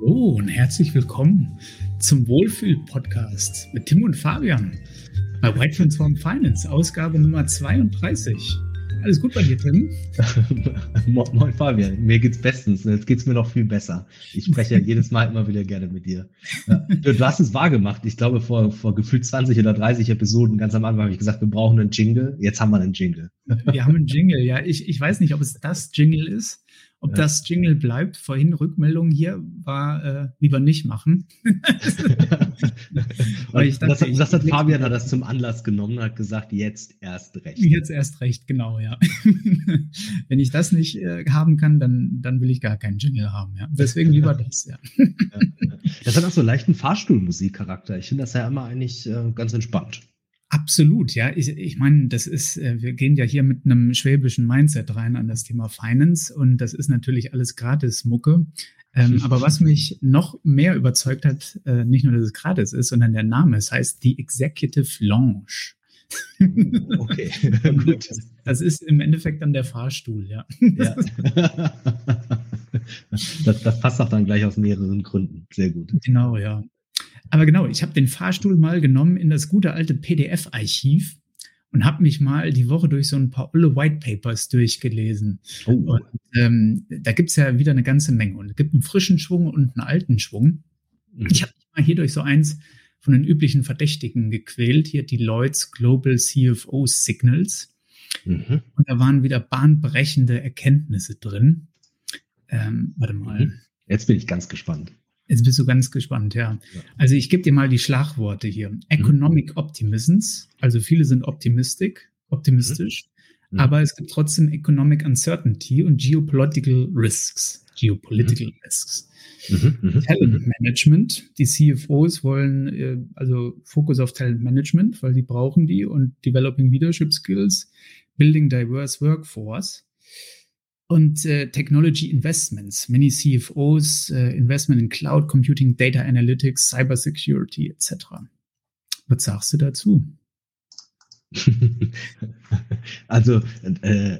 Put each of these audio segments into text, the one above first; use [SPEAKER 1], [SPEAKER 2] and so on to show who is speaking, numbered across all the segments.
[SPEAKER 1] Hallo und herzlich willkommen zum Wohlfühl-Podcast mit Tim und Fabian bei White Transform Finance, Ausgabe Nummer 32. Alles gut bei dir, Tim?
[SPEAKER 2] Moin Fabian, mir geht's bestens. Jetzt geht's mir noch viel besser. Ich spreche ja jedes Mal immer wieder gerne mit dir. Du, hast es wahr gemacht. Ich glaube, vor, vor gefühlt 20 oder 30 Episoden ganz am Anfang habe ich gesagt, wir brauchen einen Jingle. Jetzt haben wir einen Jingle.
[SPEAKER 1] Wir haben einen Jingle, ja. Ich, ich weiß nicht, ob es das Jingle ist ob ja. das Jingle bleibt, vorhin Rückmeldung hier war äh, lieber nicht machen.
[SPEAKER 2] Ich dachte, das, das hat Fabian hat das zum Anlass genommen und hat gesagt, jetzt erst recht.
[SPEAKER 1] Jetzt erst recht, genau, ja. Wenn ich das nicht äh, haben kann, dann, dann will ich gar keinen Jingle haben, ja. Deswegen lieber das, ja.
[SPEAKER 2] Das hat auch so einen leichten Fahrstuhlmusikcharakter. Ich finde das ja immer eigentlich äh, ganz entspannt.
[SPEAKER 1] Absolut, ja. Ich, ich meine, das ist, äh, wir gehen ja hier mit einem schwäbischen Mindset rein an das Thema Finance und das ist natürlich alles gratis Mucke. Ähm, aber was mich noch mehr überzeugt hat, äh, nicht nur, dass es gratis ist, sondern der Name, es heißt die Executive Lounge.
[SPEAKER 2] Okay,
[SPEAKER 1] gut. Das ist im Endeffekt dann der Fahrstuhl, ja. ja.
[SPEAKER 2] Das, das passt auch dann gleich aus mehreren Gründen. Sehr gut.
[SPEAKER 1] Genau, ja. Aber genau, ich habe den Fahrstuhl mal genommen in das gute alte PDF-Archiv und habe mich mal die Woche durch so ein paar olle White Papers durchgelesen. Oh. Und, ähm, da gibt's ja wieder eine ganze Menge. Und es gibt einen frischen Schwung und einen alten Schwung. Mhm. Ich habe mich mal hier durch so eins von den üblichen Verdächtigen gequält, hier die Lloyds Global CFO Signals. Mhm. Und da waren wieder bahnbrechende Erkenntnisse drin. Ähm, warte mal. Mhm.
[SPEAKER 2] Jetzt bin ich ganz gespannt.
[SPEAKER 1] Jetzt bist du ganz gespannt, ja. ja. Also ich gebe dir mal die Schlagworte hier. Mhm. Economic Optimisms, also viele sind optimistic, optimistisch, mhm. aber es gibt trotzdem Economic Uncertainty und Geopolitical Risks. Geopolitical mhm. Risks. Mhm. mhm. Talent Management. Die CFOs wollen äh, also Fokus auf Talent Management, weil die brauchen die und Developing Leadership Skills, Building Diverse Workforce und äh, Technology Investments. Many CFOs äh, Investment in Cloud Computing, Data Analytics, Cybersecurity etc. Was sagst du dazu?
[SPEAKER 2] also äh,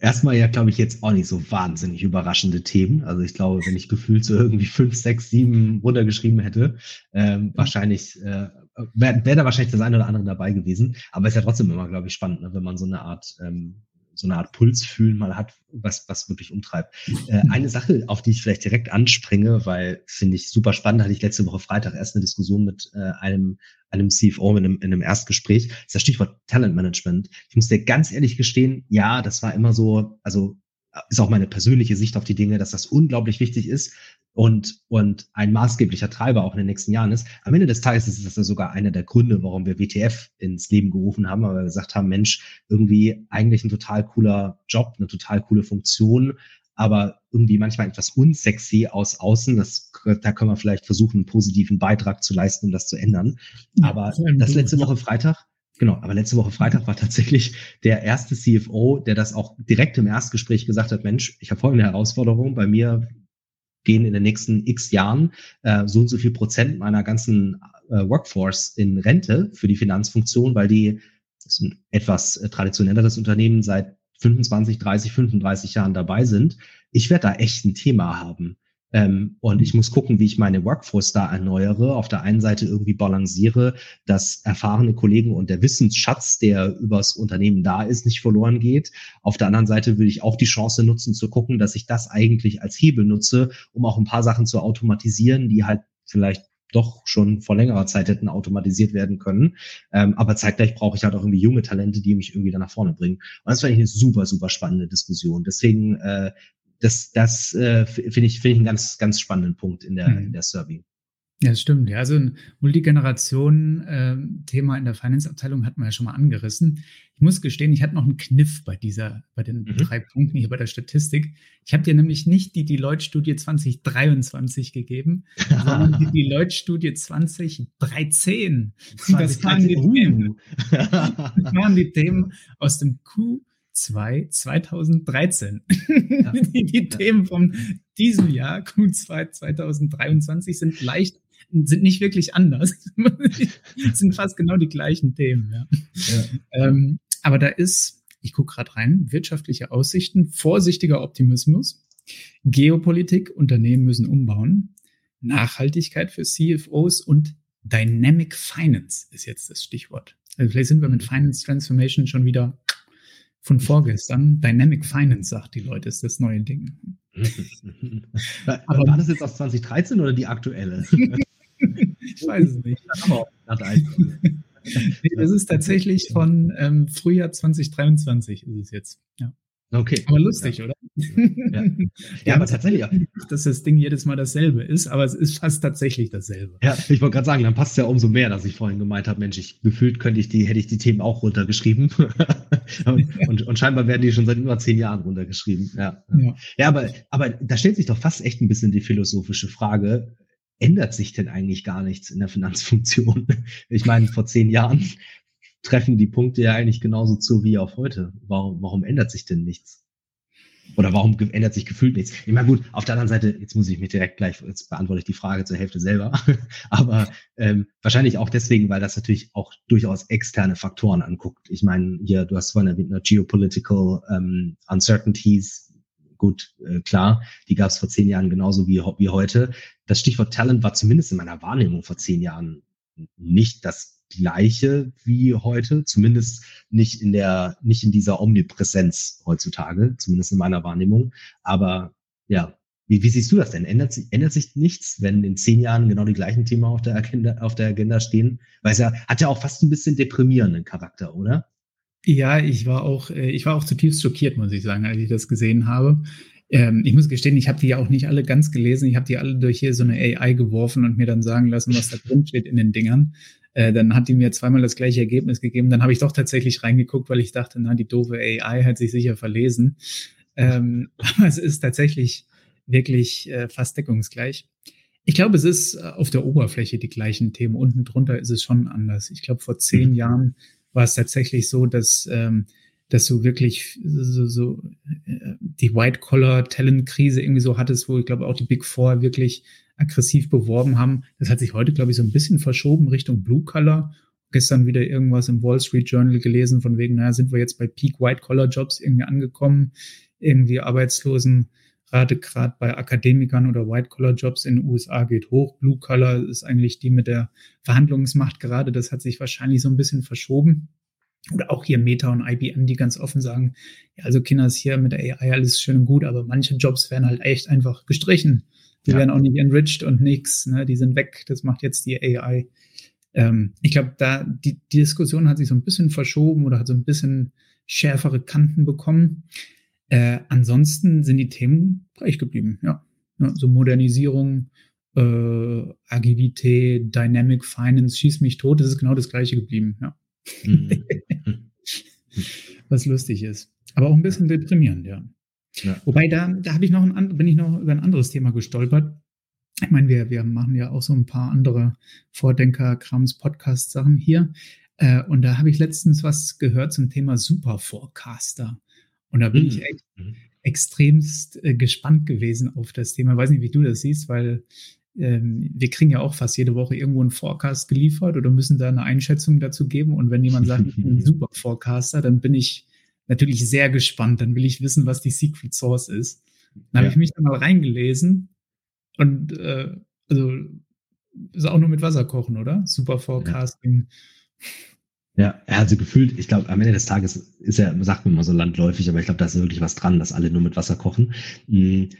[SPEAKER 2] erstmal ja, glaube ich, jetzt auch nicht so wahnsinnig überraschende Themen. Also ich glaube, wenn ich gefühlt so irgendwie fünf, sechs, sieben runtergeschrieben hätte, ähm, wahrscheinlich äh, wäre wär da wahrscheinlich das eine oder andere dabei gewesen. Aber ist ja trotzdem immer, glaube ich, spannend, ne, wenn man so eine Art ähm, so eine Art Pulsfühlen mal hat, was, was wirklich umtreibt. Äh, eine Sache, auf die ich vielleicht direkt anspringe, weil finde ich super spannend, hatte ich letzte Woche Freitag erst eine Diskussion mit äh, einem, einem CFO in einem, in einem Erstgespräch, ist das Stichwort Talentmanagement. Ich muss dir ganz ehrlich gestehen, ja, das war immer so, also ist auch meine persönliche Sicht auf die Dinge, dass das unglaublich wichtig ist und, und ein maßgeblicher Treiber auch in den nächsten Jahren ist. Am Ende des Tages ist das ja sogar einer der Gründe, warum wir WTF ins Leben gerufen haben, weil wir gesagt haben, Mensch, irgendwie eigentlich ein total cooler Job, eine total coole Funktion, aber irgendwie manchmal etwas unsexy aus außen. Das, da können wir vielleicht versuchen, einen positiven Beitrag zu leisten, um das zu ändern. Aber das letzte Woche Freitag Genau, aber letzte Woche Freitag war tatsächlich der erste CFO, der das auch direkt im Erstgespräch gesagt hat, Mensch, ich habe folgende Herausforderung, bei mir gehen in den nächsten x Jahren äh, so und so viel Prozent meiner ganzen äh, Workforce in Rente für die Finanzfunktion, weil die ist ein etwas äh, traditionelleres Unternehmen seit 25, 30, 35 Jahren dabei sind. Ich werde da echt ein Thema haben. Ähm, und ich muss gucken, wie ich meine Workforce da erneuere. Auf der einen Seite irgendwie balanciere, dass erfahrene Kollegen und der Wissensschatz, der übers Unternehmen da ist, nicht verloren geht. Auf der anderen Seite will ich auch die Chance nutzen, zu gucken, dass ich das eigentlich als Hebel nutze, um auch ein paar Sachen zu automatisieren, die halt vielleicht doch schon vor längerer Zeit hätten automatisiert werden können. Ähm, aber zeitgleich brauche ich halt auch irgendwie junge Talente, die mich irgendwie da nach vorne bringen. Und das fand ich eine super, super spannende Diskussion. Deswegen äh, das, das äh, finde ich, finde ich einen ganz, ganz spannenden Punkt in der, mhm. in der Survey.
[SPEAKER 1] Ja, das stimmt. Ja, also ein Multigeneration-Thema ähm, in der Finance-Abteilung hat man ja schon mal angerissen. Ich muss gestehen, ich hatte noch einen Kniff bei dieser, bei den mhm. drei Punkten hier bei der Statistik. Ich habe dir nämlich nicht die Deloitte-Studie 2023 gegeben, sondern die Deloitte-Studie 2013. Das waren, die Themen, das waren die Themen aus dem Q 2 2013. Ja. die, die ja. Themen von diesem Jahr, Q2 2023, sind leicht, sind nicht wirklich anders. sind fast genau die gleichen Themen. Ja. Ähm, aber da ist, ich gucke gerade rein, wirtschaftliche Aussichten, vorsichtiger Optimismus, Geopolitik, Unternehmen müssen umbauen, Nachhaltigkeit für CFOs und Dynamic Finance ist jetzt das Stichwort. Also vielleicht sind wir mit Finance Transformation schon wieder von vorgestern. Dynamic Finance, sagt die Leute, ist das neue Ding.
[SPEAKER 2] Aber war das jetzt aus 2013 oder die aktuelle?
[SPEAKER 1] ich weiß es nicht. nee, das ist tatsächlich von ähm, Frühjahr 2023 ist es jetzt. Ja.
[SPEAKER 2] Okay.
[SPEAKER 1] Aber lustig, ja. oder?
[SPEAKER 2] Ja, ja aber tatsächlich.
[SPEAKER 1] Dass das Ding jedes Mal dasselbe ist, aber es ist fast tatsächlich dasselbe.
[SPEAKER 2] Ja, ich wollte gerade sagen, dann passt es ja umso mehr, dass ich vorhin gemeint habe, Mensch, ich gefühlt könnte ich die, hätte ich die Themen auch runtergeschrieben. und, und, scheinbar werden die schon seit über zehn Jahren runtergeschrieben. Ja, ja. ja aber, aber da stellt sich doch fast echt ein bisschen die philosophische Frage, ändert sich denn eigentlich gar nichts in der Finanzfunktion? Ich meine, vor zehn Jahren treffen die Punkte ja eigentlich genauso zu wie auch heute. Warum, warum ändert sich denn nichts? Oder warum ändert sich gefühlt nichts? Ich meine, gut, auf der anderen Seite, jetzt muss ich mich direkt gleich, jetzt beantworte ich die Frage zur Hälfte selber, aber ähm, wahrscheinlich auch deswegen, weil das natürlich auch durchaus externe Faktoren anguckt. Ich meine, hier, du hast vorhin erwähnt, ne, Geopolitical ähm, Uncertainties, gut, äh, klar, die gab es vor zehn Jahren genauso wie, wie heute. Das Stichwort Talent war zumindest in meiner Wahrnehmung vor zehn Jahren nicht das gleiche wie heute, zumindest nicht in der, nicht in dieser Omnipräsenz heutzutage, zumindest in meiner Wahrnehmung. Aber ja, wie, wie siehst du das denn? Ändert, sich ändert sich nichts, wenn in zehn Jahren genau die gleichen Themen auf der Agenda, auf der Agenda stehen? Weil es ja, hat ja auch fast ein bisschen deprimierenden Charakter, oder?
[SPEAKER 1] Ja, ich war auch, äh, ich war auch zutiefst schockiert, muss ich sagen, als ich das gesehen habe. Ähm, ich muss gestehen, ich habe die ja auch nicht alle ganz gelesen. Ich habe die alle durch hier so eine AI geworfen und mir dann sagen lassen, was da drin steht in den Dingern. Äh, dann hat die mir zweimal das gleiche Ergebnis gegeben. Dann habe ich doch tatsächlich reingeguckt, weil ich dachte, na, die doofe AI hat sich sicher verlesen. Ähm, aber es ist tatsächlich wirklich äh, fast deckungsgleich. Ich glaube, es ist äh, auf der Oberfläche die gleichen Themen. Unten drunter ist es schon anders. Ich glaube, vor zehn mhm. Jahren war es tatsächlich so, dass, ähm, dass du wirklich so, so äh, die White-Collar-Talent-Krise irgendwie so hattest, wo ich glaube auch die Big Four wirklich aggressiv beworben haben. Das hat sich heute, glaube ich, so ein bisschen verschoben Richtung Blue Color. Gestern wieder irgendwas im Wall Street Journal gelesen, von wegen, naja, sind wir jetzt bei Peak White Collar Jobs irgendwie angekommen, irgendwie Arbeitslosenrate gerade bei Akademikern oder White Collar Jobs in den USA geht hoch. Blue Collar ist eigentlich die mit der Verhandlungsmacht gerade. Das hat sich wahrscheinlich so ein bisschen verschoben. Oder auch hier Meta und IBM, die ganz offen sagen, ja, also Kinder ist hier mit der AI alles schön und gut, aber manche Jobs werden halt echt einfach gestrichen. Die ja. werden auch nicht enriched und nix, ne? die sind weg. Das macht jetzt die AI. Ähm, ich glaube, da die, die Diskussion hat sich so ein bisschen verschoben oder hat so ein bisschen schärfere Kanten bekommen. Äh, ansonsten sind die Themen gleich geblieben, ja. ja so Modernisierung, äh, Agilität, Dynamic Finance, schieß mich tot, das ist genau das gleiche geblieben, ja. Mhm. Was lustig ist. Aber auch ein bisschen deprimierend, ja. Ja. Wobei da, da habe ich noch ein, bin ich noch über ein anderes Thema gestolpert. Ich meine, wir, wir machen ja auch so ein paar andere Vordenker-Krams-Podcast-Sachen hier. Äh, und da habe ich letztens was gehört zum Thema Super Forecaster. Und da bin mhm. ich echt mhm. extremst äh, gespannt gewesen auf das Thema. Ich weiß nicht, wie du das siehst, weil ähm, wir kriegen ja auch fast jede Woche irgendwo einen Forecast geliefert oder müssen da eine Einschätzung dazu geben. Und wenn jemand sagt, ich bin ein Super Forecaster, dann bin ich natürlich sehr gespannt. Dann will ich wissen, was die Secret Source ist. Dann ja. habe ich mich da mal reingelesen und äh, also ist auch nur mit Wasser kochen, oder? Super Forecasting.
[SPEAKER 2] Ja. ja, also gefühlt, ich glaube, am Ende des Tages ist ja, sagt man immer so landläufig, aber ich glaube, da ist wirklich was dran, dass alle nur mit Wasser kochen. Hm,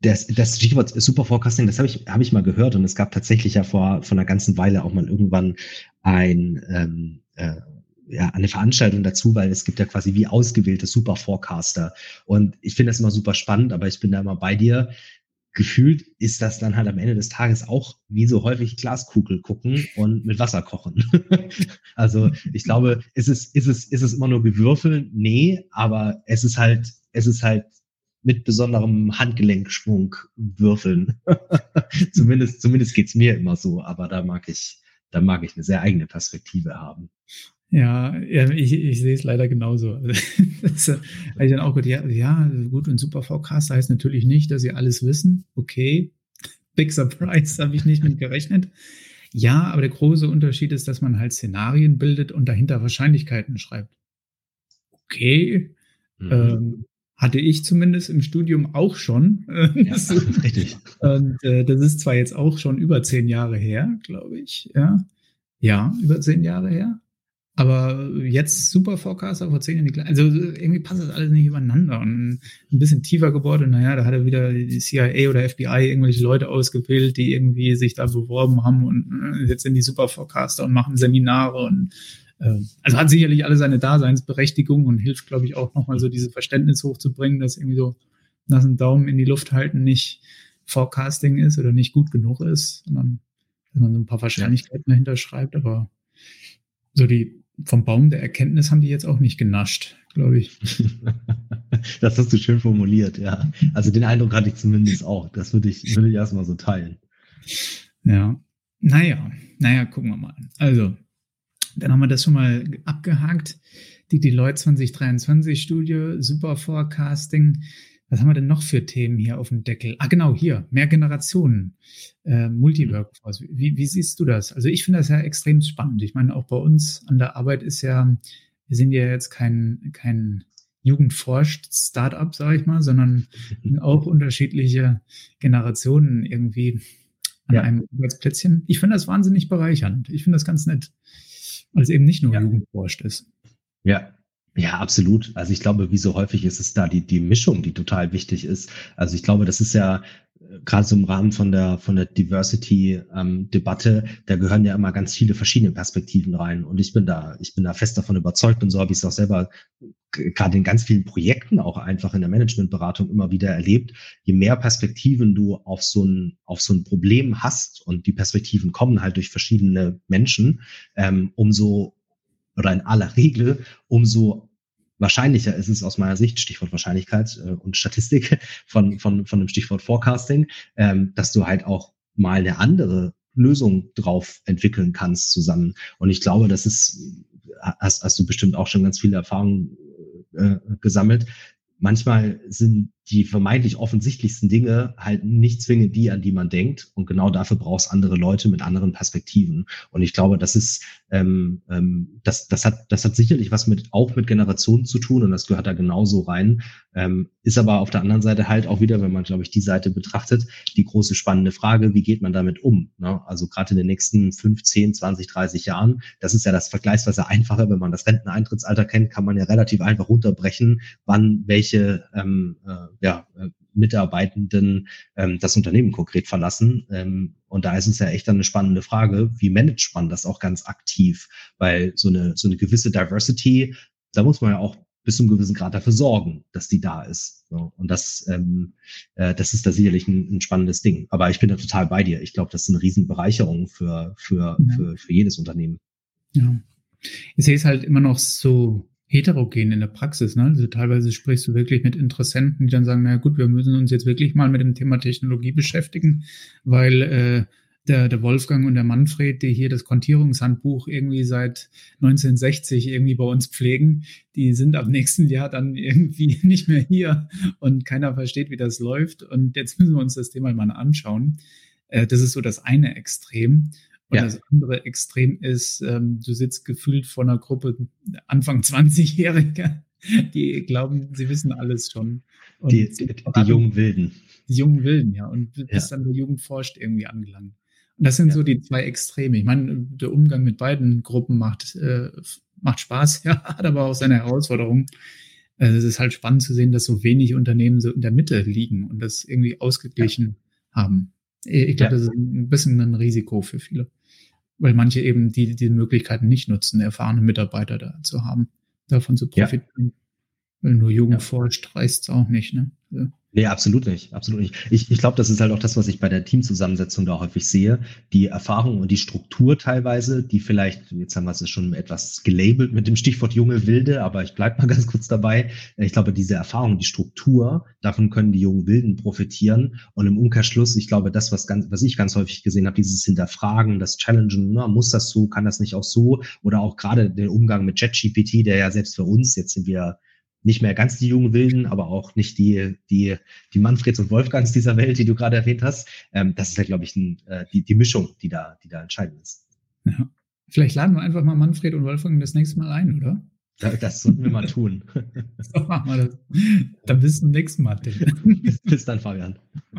[SPEAKER 2] das, das Stichwort Super Forecasting, das habe ich, hab ich mal gehört und es gab tatsächlich ja vor, vor einer ganzen Weile auch mal irgendwann ein ähm, äh, ja, eine Veranstaltung dazu, weil es gibt ja quasi wie ausgewählte Super Forecaster. Und ich finde das immer super spannend, aber ich bin da immer bei dir. Gefühlt ist das dann halt am Ende des Tages auch wie so häufig Glaskugel gucken und mit Wasser kochen. also ich glaube, ist es, ist es, ist es immer nur gewürfeln? Nee, aber es ist halt, es ist halt mit besonderem Handgelenkschwung würfeln. zumindest, zumindest geht's mir immer so, aber da mag ich, da mag ich eine sehr eigene Perspektive haben.
[SPEAKER 1] Ja, ja ich, ich sehe es leider genauso. das habe ich dann auch gut, ja, ja, gut, und Super VCast heißt natürlich nicht, dass sie alles wissen. Okay, Big Surprise, habe ich nicht mit gerechnet. Ja, aber der große Unterschied ist, dass man halt Szenarien bildet und dahinter Wahrscheinlichkeiten schreibt. Okay, mhm. ähm, hatte ich zumindest im Studium auch schon. Ja, richtig. Und äh, das ist zwar jetzt auch schon über zehn Jahre her, glaube ich. Ja. ja, über zehn Jahre her. Aber jetzt Super Forecaster vor zehn Jahren, also irgendwie passt das alles nicht übereinander und ein bisschen tiefer gebohrt und naja, da hat er wieder die CIA oder FBI irgendwelche Leute ausgewählt, die irgendwie sich da beworben haben und äh, jetzt sind die Super Forecaster und machen Seminare und äh, also hat sicherlich alle seine Daseinsberechtigung und hilft, glaube ich, auch nochmal so diese Verständnis hochzubringen, dass irgendwie so nach dem Daumen in die Luft halten nicht Forecasting ist oder nicht gut genug ist, sondern dass man so ein paar Wahrscheinlichkeiten dahinter schreibt, aber so die vom Baum der Erkenntnis haben die jetzt auch nicht genascht, glaube ich.
[SPEAKER 2] das hast du schön formuliert, ja. Also den Eindruck hatte ich zumindest auch. Das würde ich, würde ich erstmal so teilen.
[SPEAKER 1] Ja. Naja, naja, gucken wir mal. Also, dann haben wir das schon mal abgehakt. Die Deloitte 2023 Studie, Super Forecasting. Was haben wir denn noch für Themen hier auf dem Deckel? Ah, genau, hier, mehr Generationen, äh, Multiworkforce. Wie, wie siehst du das? Also ich finde das ja extrem spannend. Ich meine, auch bei uns an der Arbeit ist ja, wir sind ja jetzt kein, kein jugendforscht Startup, sage ich mal, sondern auch unterschiedliche Generationen irgendwie an ja. einem Arbeitsplätzchen. Ich finde das wahnsinnig bereichernd. Ich finde das ganz nett, weil es eben nicht nur ja. jugendforscht ist.
[SPEAKER 2] Ja, ja, absolut. Also ich glaube, wie so häufig ist es da die, die Mischung, die total wichtig ist. Also ich glaube, das ist ja äh, gerade so im Rahmen von der von der Diversity-Debatte, ähm, da gehören ja immer ganz viele verschiedene Perspektiven rein. Und ich bin da, ich bin da fest davon überzeugt und so habe ich es auch selber gerade in ganz vielen Projekten auch einfach in der Managementberatung immer wieder erlebt. Je mehr Perspektiven du auf so ein auf so ein Problem hast und die Perspektiven kommen halt durch verschiedene Menschen, ähm, umso oder in aller Regel, umso wahrscheinlicher ist es aus meiner Sicht, Stichwort Wahrscheinlichkeit äh, und Statistik von, von, von dem Stichwort Forecasting, ähm, dass du halt auch mal eine andere Lösung drauf entwickeln kannst zusammen. Und ich glaube, das ist, hast, hast du bestimmt auch schon ganz viele Erfahrungen äh, gesammelt. Manchmal sind die vermeintlich offensichtlichsten Dinge halt nicht zwingend die, an die man denkt. Und genau dafür brauchst andere Leute mit anderen Perspektiven. Und ich glaube, das ist, ähm, ähm, das, das hat, das hat sicherlich was mit, auch mit Generationen zu tun und das gehört da genauso rein. Ähm, ist aber auf der anderen Seite halt auch wieder, wenn man, glaube ich, die Seite betrachtet, die große spannende Frage, wie geht man damit um? Ne? Also gerade in den nächsten 15, 20, 30 Jahren, das ist ja das vergleichsweise einfache, wenn man das Renteneintrittsalter kennt, kann man ja relativ einfach runterbrechen, wann welche ähm, äh, ja, äh, Mitarbeitenden ähm, das Unternehmen konkret verlassen. Ähm, und da ist es ja echt dann eine spannende Frage, wie managt man das auch ganz aktiv? Weil so eine, so eine gewisse Diversity, da muss man ja auch bis zu einem gewissen Grad dafür sorgen, dass die da ist. So, und das, ähm, äh, das ist da sicherlich ein, ein, spannendes Ding. Aber ich bin da total bei dir. Ich glaube, das ist eine Riesenbereicherung für, für, ja. für, für jedes Unternehmen.
[SPEAKER 1] Ja. Ich sehe es halt immer noch so heterogen in der Praxis. Ne? Also teilweise sprichst du wirklich mit Interessenten, die dann sagen, na gut, wir müssen uns jetzt wirklich mal mit dem Thema Technologie beschäftigen, weil äh, der, der Wolfgang und der Manfred, die hier das Kontierungshandbuch irgendwie seit 1960 irgendwie bei uns pflegen, die sind ab nächsten Jahr dann irgendwie nicht mehr hier und keiner versteht, wie das läuft. Und jetzt müssen wir uns das Thema mal anschauen. Äh, das ist so das eine Extrem. Und ja. das andere Extrem ist, ähm, du sitzt gefühlt vor einer Gruppe Anfang 20-Jähriger, die glauben, sie wissen alles schon.
[SPEAKER 2] Und die, die, die jungen Wilden.
[SPEAKER 1] Die jungen Wilden, ja. Und bis ja. dann der Jugend forscht irgendwie angelangt. Und das sind ja. so die zwei Extreme. Ich meine, der Umgang mit beiden Gruppen macht, äh, macht Spaß, ja, hat aber auch seine Herausforderungen. Also es ist halt spannend zu sehen, dass so wenig Unternehmen so in der Mitte liegen und das irgendwie ausgeglichen haben. Ich glaube, das ist ein bisschen ein Risiko für viele weil manche eben die, die Möglichkeiten nicht nutzen, erfahrene Mitarbeiter da zu haben, davon zu profitieren. Ja. Weil nur Jugend ja. forscht, reißt es auch nicht. Ne?
[SPEAKER 2] Also Nee, absolut nicht, absolut nicht. Ich, ich glaube, das ist halt auch das, was ich bei der Teamzusammensetzung da häufig sehe. Die Erfahrung und die Struktur teilweise, die vielleicht, jetzt haben wir es schon etwas gelabelt mit dem Stichwort junge Wilde, aber ich bleibe mal ganz kurz dabei. Ich glaube, diese Erfahrung, die Struktur, davon können die jungen Wilden profitieren. Und im Umkehrschluss, ich glaube, das, was ganz, was ich ganz häufig gesehen habe, dieses Hinterfragen, das Challengen, na, muss das so, kann das nicht auch so? Oder auch gerade den Umgang mit JetGPT, der ja selbst für uns, jetzt sind wir nicht mehr ganz die jungen Wilden, aber auch nicht die, die, die Manfreds und Wolfgangs dieser Welt, die du gerade erwähnt hast. Ähm, das ist ja, glaube ich, ein, äh, die, die Mischung, die da, die da entscheidend ist.
[SPEAKER 1] Ja. Vielleicht laden wir einfach mal Manfred und Wolfgang das nächste Mal ein, oder?
[SPEAKER 2] Das sollten wir mal tun.
[SPEAKER 1] So machen wir das. Dann bis zum nächsten Mal.
[SPEAKER 2] bis, bis dann, Fabian.